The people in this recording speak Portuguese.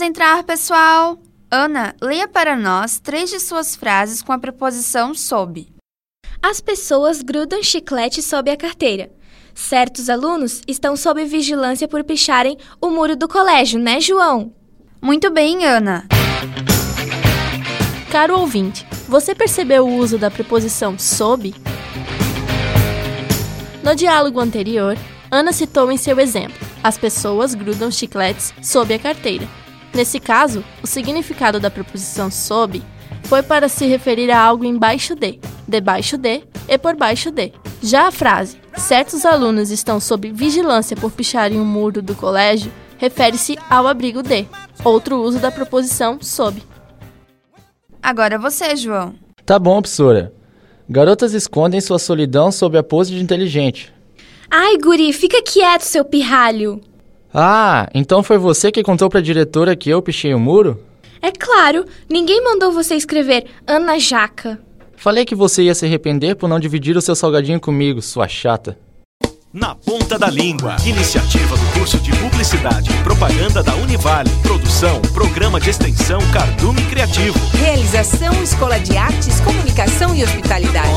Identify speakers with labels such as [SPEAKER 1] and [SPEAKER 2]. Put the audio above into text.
[SPEAKER 1] entrar, pessoal! Ana, leia para nós três de suas frases com a preposição sob.
[SPEAKER 2] As pessoas grudam chiclete sob a carteira. Certos alunos estão sob vigilância por picharem o muro do colégio, né, João?
[SPEAKER 1] Muito bem, Ana.
[SPEAKER 3] Caro ouvinte, você percebeu o uso da preposição sob? No diálogo anterior, Ana citou em seu exemplo: as pessoas grudam chicletes sob a carteira. Nesse caso, o significado da preposição sob foi para se referir a algo embaixo de, debaixo de e por baixo de. Já a frase certos alunos estão sob vigilância por picharem o um muro do colégio refere-se ao abrigo de, outro uso da preposição sob.
[SPEAKER 1] Agora você, João.
[SPEAKER 4] Tá bom, professora. Garotas escondem sua solidão sob a pose de inteligente.
[SPEAKER 2] Ai, guri, fica quieto, seu pirralho.
[SPEAKER 4] Ah, então foi você que contou pra diretora que eu pichei o muro?
[SPEAKER 2] É claro, ninguém mandou você escrever Ana Jaca.
[SPEAKER 4] Falei que você ia se arrepender por não dividir o seu salgadinho comigo, sua chata.
[SPEAKER 5] Na Ponta da Língua. Iniciativa do curso de Publicidade e Propaganda da Univale. Produção, Programa de Extensão Cardume Criativo.
[SPEAKER 6] Realização Escola de Artes, Comunicação e Hospitalidade.